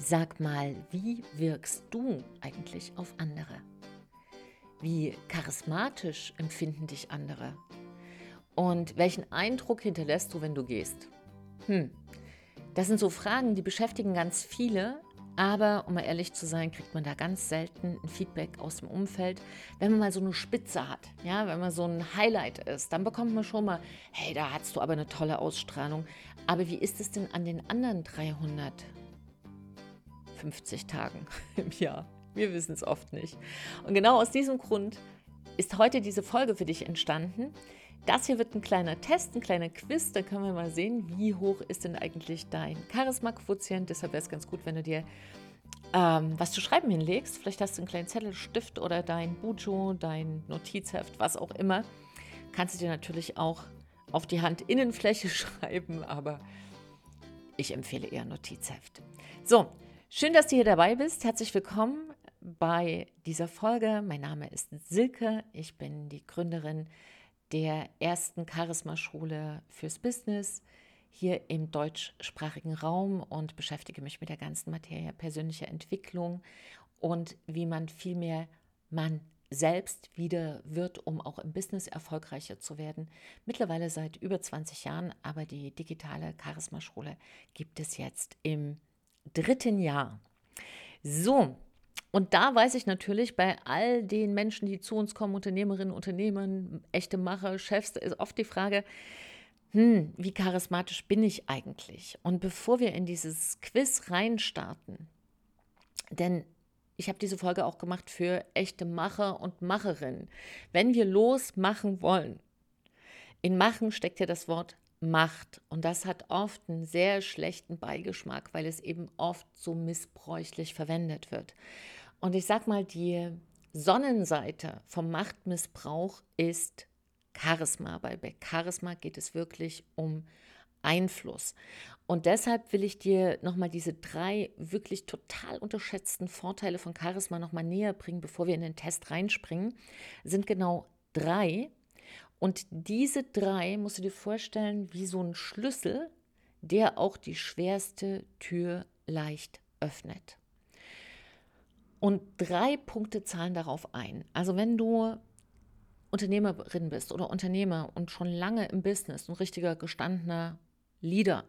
Sag mal, wie wirkst du eigentlich auf andere? Wie charismatisch empfinden dich andere? Und welchen Eindruck hinterlässt du, wenn du gehst? Hm, das sind so Fragen, die beschäftigen ganz viele, aber um mal ehrlich zu sein, kriegt man da ganz selten ein Feedback aus dem Umfeld. Wenn man mal so eine Spitze hat, ja, wenn man so ein Highlight ist, dann bekommt man schon mal, hey, da hast du aber eine tolle Ausstrahlung. Aber wie ist es denn an den anderen 350 Tagen im Jahr? Wir wissen es oft nicht. Und genau aus diesem Grund ist heute diese Folge für dich entstanden. Das hier wird ein kleiner Test, ein kleiner Quiz. Da können wir mal sehen, wie hoch ist denn eigentlich dein Charisma-Quotient. Deshalb wäre es ganz gut, wenn du dir ähm, was zu schreiben hinlegst. Vielleicht hast du einen kleinen Zettel, Stift oder dein Bujo, dein Notizheft, was auch immer. Kannst du dir natürlich auch auf die Handinnenfläche schreiben, aber ich empfehle eher Notizheft. So, schön, dass du hier dabei bist. Herzlich willkommen bei dieser Folge. Mein Name ist Silke. Ich bin die Gründerin der ersten Charisma-Schule fürs Business hier im deutschsprachigen Raum und beschäftige mich mit der ganzen Materie persönlicher Entwicklung und wie man vielmehr man selbst wieder wird, um auch im Business erfolgreicher zu werden. Mittlerweile seit über 20 Jahren, aber die digitale Charisma-Schule gibt es jetzt im dritten Jahr. So, und da weiß ich natürlich, bei all den Menschen, die zu uns kommen, Unternehmerinnen, Unternehmer, echte Macher, Chefs, ist oft die Frage, hm, wie charismatisch bin ich eigentlich? Und bevor wir in dieses Quiz reinstarten, denn ich habe diese Folge auch gemacht für echte Macher und Macherinnen. Wenn wir losmachen wollen, in Machen steckt ja das Wort Macht und das hat oft einen sehr schlechten Beigeschmack, weil es eben oft so missbräuchlich verwendet wird. Und ich sag mal, die Sonnenseite vom Machtmissbrauch ist Charisma. Bei Charisma geht es wirklich um Einfluss. Und deshalb will ich dir nochmal diese drei wirklich total unterschätzten Vorteile von Charisma nochmal näher bringen, bevor wir in den Test reinspringen. Sind genau drei. Und diese drei musst du dir vorstellen wie so ein Schlüssel, der auch die schwerste Tür leicht öffnet. Und drei Punkte zahlen darauf ein. Also wenn du Unternehmerin bist oder Unternehmer und schon lange im Business, ein richtiger gestandener Leader,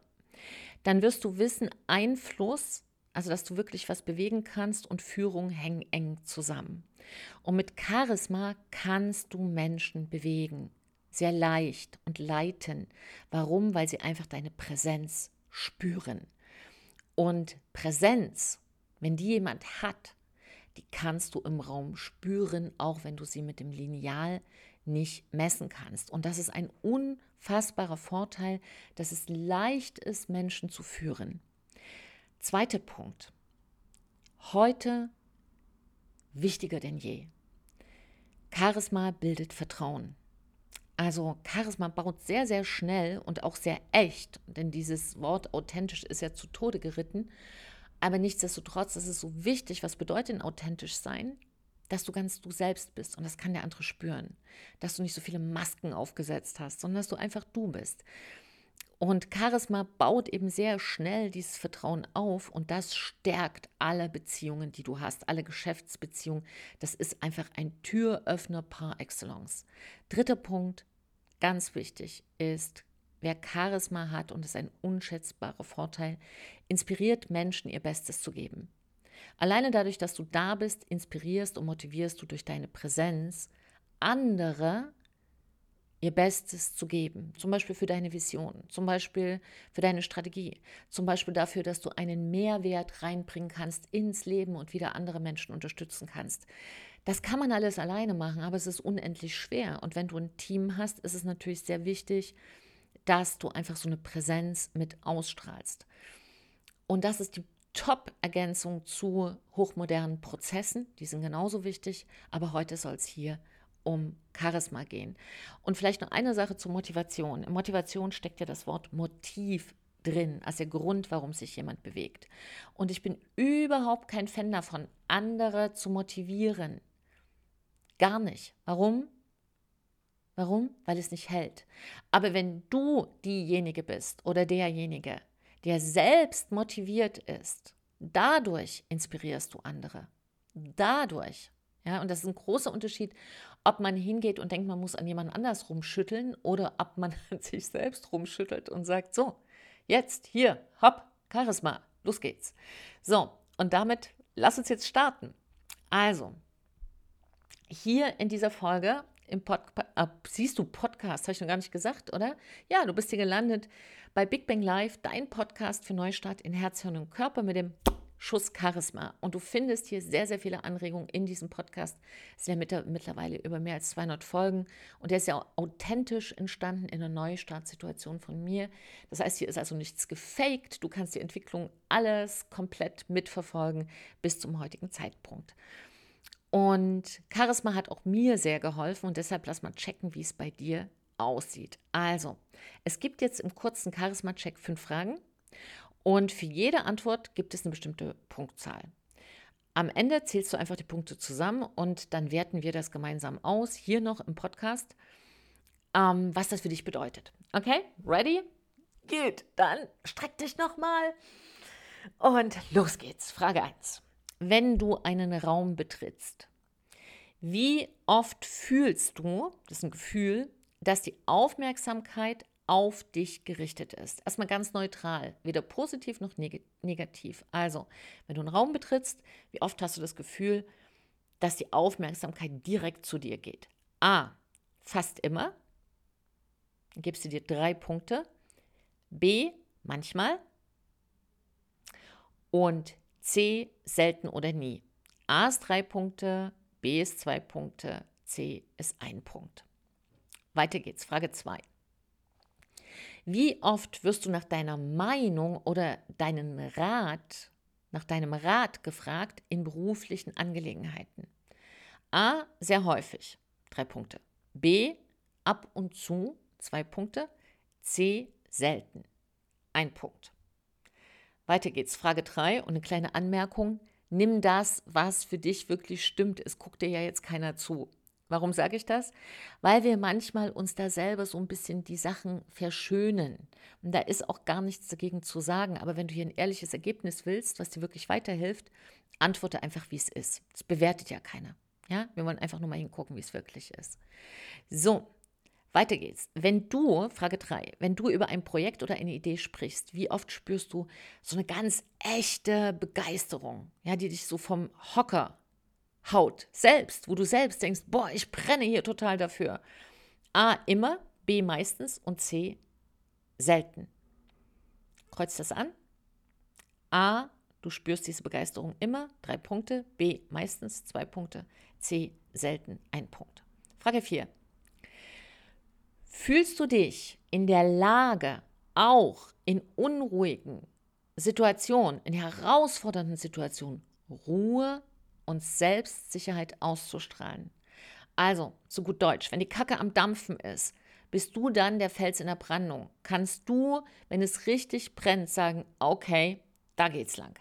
dann wirst du wissen, Einfluss, also dass du wirklich was bewegen kannst und Führung hängen eng zusammen. Und mit Charisma kannst du Menschen bewegen, sehr leicht und leiten. Warum? Weil sie einfach deine Präsenz spüren. Und Präsenz, wenn die jemand hat, die kannst du im Raum spüren, auch wenn du sie mit dem Lineal nicht messen kannst. Und das ist ein unfassbarer Vorteil, dass es leicht ist, Menschen zu führen. Zweiter Punkt. Heute wichtiger denn je. Charisma bildet Vertrauen. Also Charisma baut sehr, sehr schnell und auch sehr echt, denn dieses Wort authentisch ist ja zu Tode geritten. Aber nichtsdestotrotz ist es so wichtig, was bedeutet denn authentisch sein? Dass du ganz du selbst bist und das kann der andere spüren. Dass du nicht so viele Masken aufgesetzt hast, sondern dass du einfach du bist. Und Charisma baut eben sehr schnell dieses Vertrauen auf und das stärkt alle Beziehungen, die du hast, alle Geschäftsbeziehungen. Das ist einfach ein Türöffner par excellence. Dritter Punkt, ganz wichtig, ist Wer Charisma hat, und ist ein unschätzbarer Vorteil, inspiriert Menschen, ihr Bestes zu geben. Alleine dadurch, dass du da bist, inspirierst und motivierst du durch deine Präsenz andere, ihr Bestes zu geben. Zum Beispiel für deine Vision, zum Beispiel für deine Strategie, zum Beispiel dafür, dass du einen Mehrwert reinbringen kannst ins Leben und wieder andere Menschen unterstützen kannst. Das kann man alles alleine machen, aber es ist unendlich schwer. Und wenn du ein Team hast, ist es natürlich sehr wichtig, dass du einfach so eine Präsenz mit ausstrahlst. Und das ist die Top-Ergänzung zu hochmodernen Prozessen. Die sind genauso wichtig, aber heute soll es hier um Charisma gehen. Und vielleicht noch eine Sache zur Motivation. In Motivation steckt ja das Wort Motiv drin, als der Grund, warum sich jemand bewegt. Und ich bin überhaupt kein Fan davon, andere zu motivieren. Gar nicht. Warum? Warum? Weil es nicht hält. Aber wenn du diejenige bist oder derjenige, der selbst motiviert ist, Dadurch inspirierst du andere. Dadurch. Ja, und das ist ein großer Unterschied, ob man hingeht und denkt, man muss an jemand anders rumschütteln oder ob man an sich selbst rumschüttelt und sagt, so, jetzt, hier, hopp, Charisma, los geht's. So, und damit lass uns jetzt starten. Also, hier in dieser Folge im Pod äh, siehst du Podcast, habe ich noch gar nicht gesagt, oder? Ja, du bist hier gelandet bei Big Bang Live, dein Podcast für Neustart in Herz, Hirn und Körper mit dem Schuss Charisma. Und du findest hier sehr, sehr viele Anregungen in diesem Podcast. Es sind ja mittlerweile über mehr als 200 Folgen und der ist ja authentisch entstanden in einer Neustartsituation von mir. Das heißt, hier ist also nichts gefaked. Du kannst die Entwicklung alles komplett mitverfolgen bis zum heutigen Zeitpunkt. Und Charisma hat auch mir sehr geholfen und deshalb lass mal checken, wie es bei dir aussieht. Also, es gibt jetzt im kurzen Charisma-Check fünf Fragen und für jede Antwort gibt es eine bestimmte Punktzahl. Am Ende zählst du einfach die Punkte zusammen und dann werten wir das gemeinsam aus, hier noch im Podcast, ähm, was das für dich bedeutet. Okay, ready? Gut, dann streck dich nochmal und los geht's. Frage 1. Wenn du einen Raum betrittst, wie oft fühlst du, das ist ein Gefühl, dass die Aufmerksamkeit auf dich gerichtet ist. Erstmal ganz neutral, weder positiv noch neg negativ. Also, wenn du einen Raum betrittst, wie oft hast du das Gefühl, dass die Aufmerksamkeit direkt zu dir geht? A, fast immer. Dann gibst du dir drei Punkte. B, manchmal. Und C, selten oder nie. A ist drei Punkte, B ist zwei Punkte, C ist ein Punkt. Weiter geht's. Frage 2. Wie oft wirst du nach deiner Meinung oder deinen Rat, nach deinem Rat gefragt in beruflichen Angelegenheiten? A. Sehr häufig. Drei Punkte. B. Ab und zu. Zwei Punkte. C. Selten. Ein Punkt. Weiter geht's. Frage 3 und eine kleine Anmerkung. Nimm das, was für dich wirklich stimmt. Es guckt dir ja jetzt keiner zu. Warum sage ich das? Weil wir manchmal uns da selber so ein bisschen die Sachen verschönen. Und da ist auch gar nichts dagegen zu sagen. Aber wenn du hier ein ehrliches Ergebnis willst, was dir wirklich weiterhilft, antworte einfach, wie es ist. Das bewertet ja keiner. Ja, wir wollen einfach nur mal hingucken, wie es wirklich ist. So, weiter geht's. Wenn du, Frage 3, wenn du über ein Projekt oder eine Idee sprichst, wie oft spürst du so eine ganz echte Begeisterung, ja, die dich so vom Hocker haut, selbst, wo du selbst denkst, boah, ich brenne hier total dafür. A, immer, B, meistens und C, selten. Kreuz das an. A, du spürst diese Begeisterung immer, drei Punkte. B, meistens, zwei Punkte. C, selten, ein Punkt. Frage 4. Fühlst du dich in der Lage, auch in unruhigen Situationen, in herausfordernden Situationen, Ruhe und Selbstsicherheit auszustrahlen. Also, zu gut Deutsch, wenn die Kacke am Dampfen ist, bist du dann der Fels in der Brandung. Kannst du, wenn es richtig brennt, sagen, okay, da geht's lang.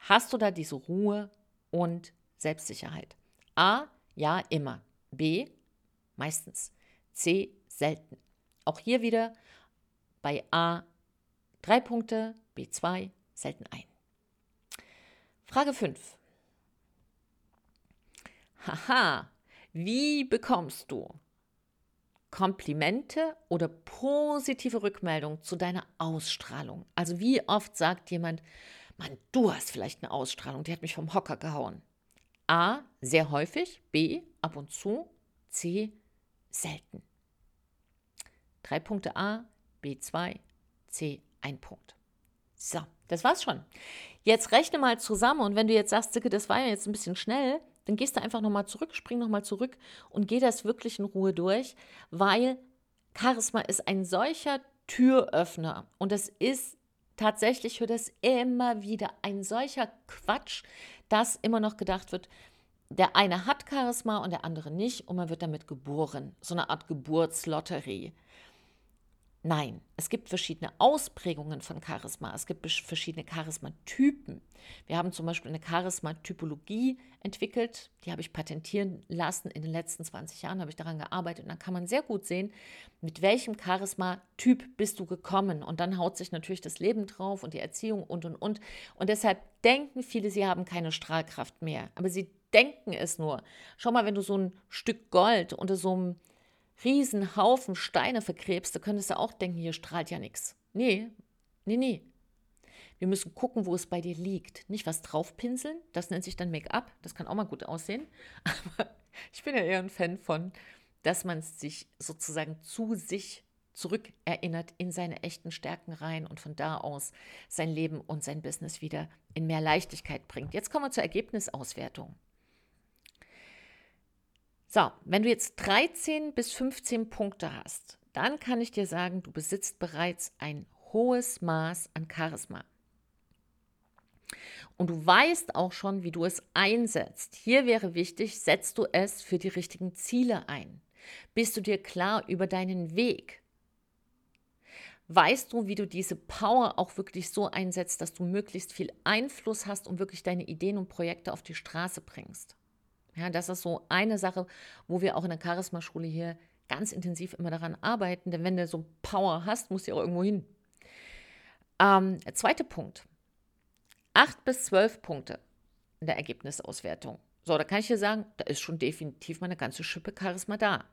Hast du da diese Ruhe und Selbstsicherheit? A, ja, immer. B, meistens. C, selten. Auch hier wieder bei A drei Punkte, B zwei, selten ein. Frage 5. Haha, wie bekommst du Komplimente oder positive Rückmeldungen zu deiner Ausstrahlung? Also wie oft sagt jemand, Mann, du hast vielleicht eine Ausstrahlung, die hat mich vom Hocker gehauen. A, sehr häufig, B, ab und zu, C, selten. Drei Punkte A, B 2, C ein Punkt. So, das war's schon. Jetzt rechne mal zusammen und wenn du jetzt sagst, Zicke, das war ja jetzt ein bisschen schnell, dann gehst du einfach nochmal zurück, spring nochmal zurück und geh das wirklich in Ruhe durch, weil Charisma ist ein solcher Türöffner und das ist tatsächlich für das immer wieder ein solcher Quatsch, dass immer noch gedacht wird, der eine hat Charisma und der andere nicht und man wird damit geboren. So eine Art Geburtslotterie. Nein, es gibt verschiedene Ausprägungen von Charisma. Es gibt verschiedene Charismatypen. Wir haben zum Beispiel eine Charismatypologie entwickelt, die habe ich patentieren lassen. In den letzten 20 Jahren habe ich daran gearbeitet und dann kann man sehr gut sehen, mit welchem Charismatyp bist du gekommen. Und dann haut sich natürlich das Leben drauf und die Erziehung und und und. Und deshalb denken viele, sie haben keine Strahlkraft mehr. Aber sie denken es nur. Schau mal, wenn du so ein Stück Gold unter so einem riesen Haufen Steine vergräbst, da könntest du auch denken, hier strahlt ja nichts. Nee, nee, nee. Wir müssen gucken, wo es bei dir liegt. Nicht was draufpinseln, das nennt sich dann Make-up, das kann auch mal gut aussehen. Aber ich bin ja eher ein Fan von, dass man sich sozusagen zu sich zurückerinnert in seine echten Stärken rein und von da aus sein Leben und sein Business wieder in mehr Leichtigkeit bringt. Jetzt kommen wir zur Ergebnisauswertung. So, wenn du jetzt 13 bis 15 Punkte hast, dann kann ich dir sagen, du besitzt bereits ein hohes Maß an Charisma. Und du weißt auch schon, wie du es einsetzt. Hier wäre wichtig, setzt du es für die richtigen Ziele ein. Bist du dir klar über deinen Weg? Weißt du, wie du diese Power auch wirklich so einsetzt, dass du möglichst viel Einfluss hast und wirklich deine Ideen und Projekte auf die Straße bringst? Ja, das ist so eine Sache, wo wir auch in der Charisma-Schule hier ganz intensiv immer daran arbeiten, denn wenn du so Power hast, musst du auch irgendwo hin. Ähm, zweiter Punkt. Acht bis zwölf Punkte in der Ergebnisauswertung. So, da kann ich dir sagen, da ist schon definitiv meine ganze Schippe Charisma da.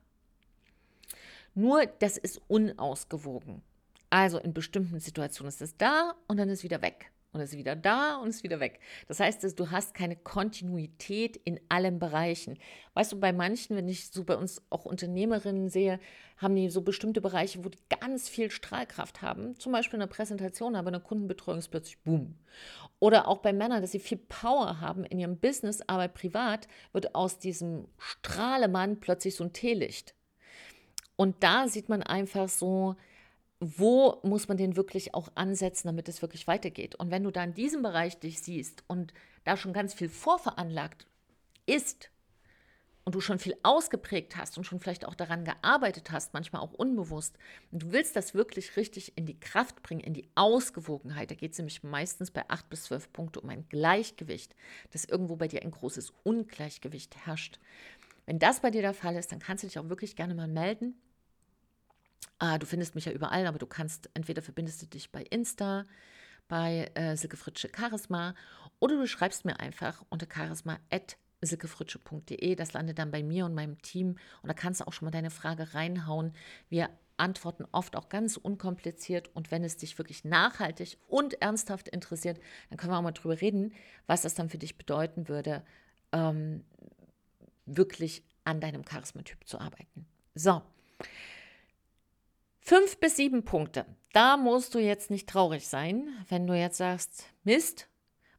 Nur, das ist unausgewogen. Also in bestimmten Situationen ist es da und dann ist wieder weg und ist wieder da und ist wieder weg. Das heißt, du hast keine Kontinuität in allen Bereichen. Weißt du, bei manchen, wenn ich so bei uns auch Unternehmerinnen sehe, haben die so bestimmte Bereiche, wo die ganz viel Strahlkraft haben. Zum Beispiel in der Präsentation, aber in der Kundenbetreuung ist plötzlich Boom. Oder auch bei Männern, dass sie viel Power haben in ihrem Business, aber privat wird aus diesem Strahlemann plötzlich so ein Teelicht. Und da sieht man einfach so, wo muss man den wirklich auch ansetzen, damit es wirklich weitergeht. Und wenn du da in diesem Bereich dich siehst und da schon ganz viel vorveranlagt ist und du schon viel ausgeprägt hast und schon vielleicht auch daran gearbeitet hast, manchmal auch unbewusst, und du willst das wirklich richtig in die Kraft bringen, in die Ausgewogenheit, da geht es nämlich meistens bei 8 bis 12 Punkte um ein Gleichgewicht, dass irgendwo bei dir ein großes Ungleichgewicht herrscht. Wenn das bei dir der Fall ist, dann kannst du dich auch wirklich gerne mal melden. Ah, du findest mich ja überall, aber du kannst, entweder verbindest du dich bei Insta, bei äh, Silke Fritsche Charisma oder du schreibst mir einfach unter charisma.silkefritsche.de. Das landet dann bei mir und meinem Team und da kannst du auch schon mal deine Frage reinhauen. Wir antworten oft auch ganz unkompliziert und wenn es dich wirklich nachhaltig und ernsthaft interessiert, dann können wir auch mal drüber reden, was das dann für dich bedeuten würde, ähm, wirklich an deinem Charismatyp zu arbeiten. So. Fünf bis sieben Punkte. Da musst du jetzt nicht traurig sein, wenn du jetzt sagst, Mist,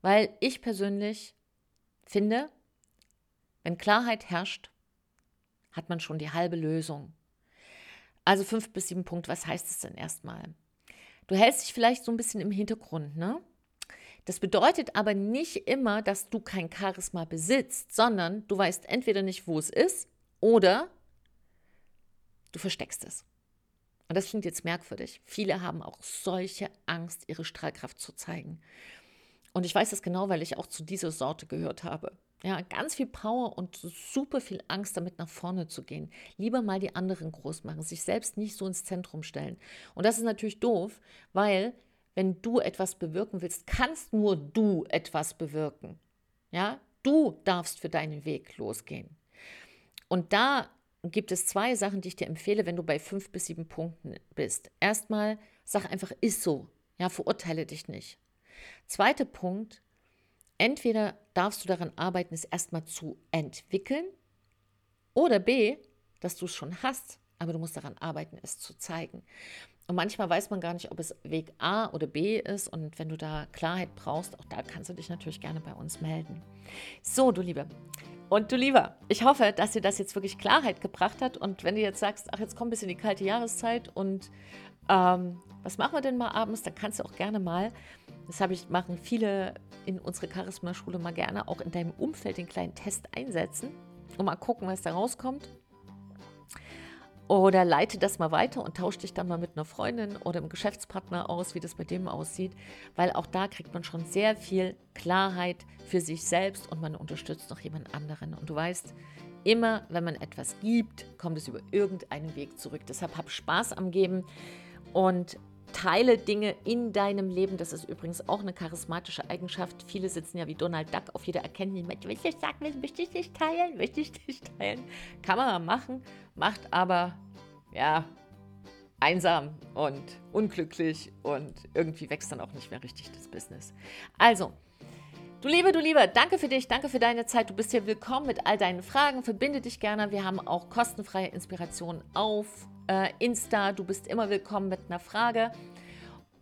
weil ich persönlich finde, wenn Klarheit herrscht, hat man schon die halbe Lösung. Also fünf bis sieben Punkte, was heißt es denn erstmal? Du hältst dich vielleicht so ein bisschen im Hintergrund, ne? Das bedeutet aber nicht immer, dass du kein Charisma besitzt, sondern du weißt entweder nicht, wo es ist oder du versteckst es. Und das klingt jetzt merkwürdig. Viele haben auch solche Angst, ihre Strahlkraft zu zeigen. Und ich weiß das genau, weil ich auch zu dieser Sorte gehört habe. Ja, ganz viel Power und super viel Angst, damit nach vorne zu gehen. Lieber mal die anderen groß machen, sich selbst nicht so ins Zentrum stellen. Und das ist natürlich doof, weil wenn du etwas bewirken willst, kannst nur du etwas bewirken. Ja, du darfst für deinen Weg losgehen. Und da gibt es zwei Sachen, die ich dir empfehle, wenn du bei fünf bis sieben Punkten bist. Erstmal, sag einfach, ist so. Ja, verurteile dich nicht. Zweiter Punkt, entweder darfst du daran arbeiten, es erstmal zu entwickeln, oder B, dass du es schon hast, aber du musst daran arbeiten, es zu zeigen. Und manchmal weiß man gar nicht, ob es Weg A oder B ist. Und wenn du da Klarheit brauchst, auch da kannst du dich natürlich gerne bei uns melden. So, du Liebe, und du Lieber, ich hoffe, dass dir das jetzt wirklich Klarheit gebracht hat. Und wenn du jetzt sagst, ach, jetzt kommt ein bisschen die kalte Jahreszeit und ähm, was machen wir denn mal abends, dann kannst du auch gerne mal, das habe ich, machen viele in unserer Charisma-Schule mal gerne, auch in deinem Umfeld den kleinen Test einsetzen und mal gucken, was da rauskommt. Oder leite das mal weiter und tausche dich dann mal mit einer Freundin oder einem Geschäftspartner aus, wie das bei dem aussieht, weil auch da kriegt man schon sehr viel Klarheit für sich selbst und man unterstützt noch jemand anderen. Und du weißt, immer wenn man etwas gibt, kommt es über irgendeinen Weg zurück. Deshalb hab Spaß am Geben und teile Dinge in deinem Leben. Das ist übrigens auch eine charismatische Eigenschaft. Viele sitzen ja wie Donald Duck auf jeder Erkenntnis. Möchte ich sagen, möchte ich nicht teilen, möchte ich nicht teilen. Kann man machen, macht aber, ja, einsam und unglücklich und irgendwie wächst dann auch nicht mehr richtig das Business. Also, Du Liebe, du Lieber, danke für dich, danke für deine Zeit. Du bist hier willkommen mit all deinen Fragen. Verbinde dich gerne. Wir haben auch kostenfreie Inspiration auf äh, Insta. Du bist immer willkommen mit einer Frage.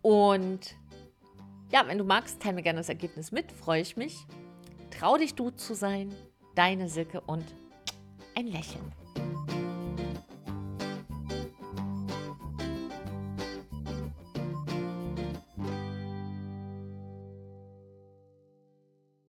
Und ja, wenn du magst, teile mir gerne das Ergebnis mit. Freue ich mich. Trau dich, du zu sein. Deine Silke und ein Lächeln.